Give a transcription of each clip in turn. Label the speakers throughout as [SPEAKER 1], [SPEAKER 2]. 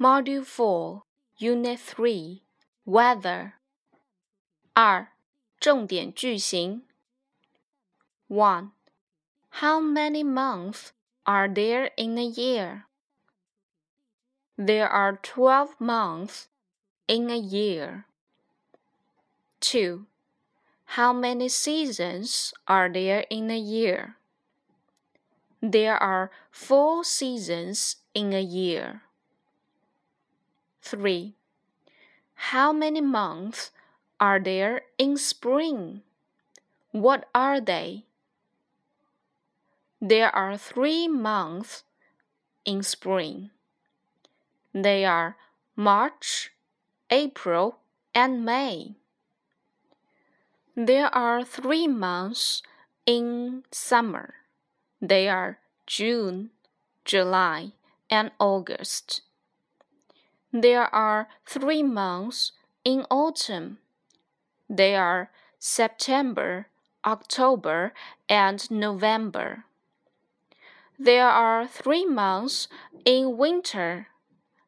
[SPEAKER 1] Module 4, Unit 3, Weather. 二、重点句型。One. How many months are there in a year? There are 12 months in a year. 2. How many seasons are there in a year? There are four seasons in a year. 3. How many months are there in spring? What are they? There are three months in spring. They are March, April, and May. There are three months in summer. They are June, July, and August. There are three months in autumn. They are September, October, and November. There are three months in winter.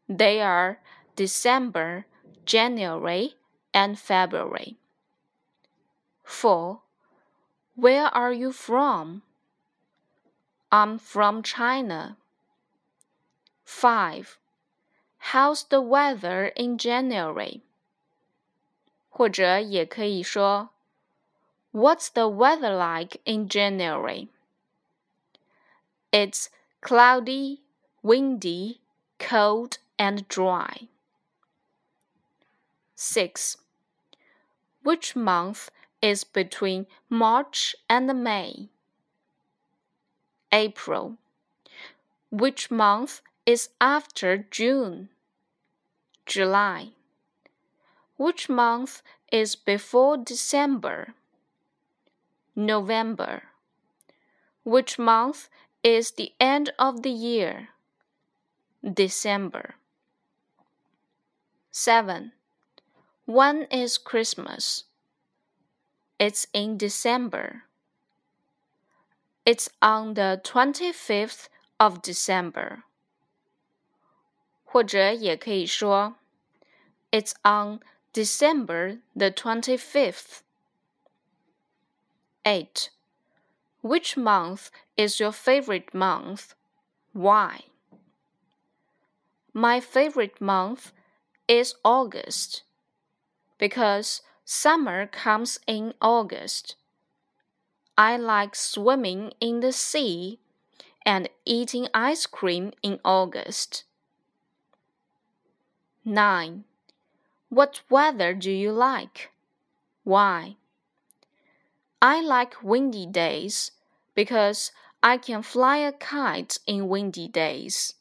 [SPEAKER 1] They are December, January, and February. 4. Where are you from? I'm from China. 5. How's the weather in January? 或者也可以说 What's the weather like in January? It's cloudy, windy, cold, and dry. 6. Which month is between March and May? April. Which month is after June? July. Which month is before December? November. Which month is the end of the year? December. 7. When is Christmas? It's in December. It's on the 25th of December. 或者也可以说 It's on December the 25th. 8. Which month is your favorite month? Why? My favorite month is August because summer comes in August. I like swimming in the sea and eating ice cream in August. 9. What weather do you like? Why? I like windy days because I can fly a kite in windy days.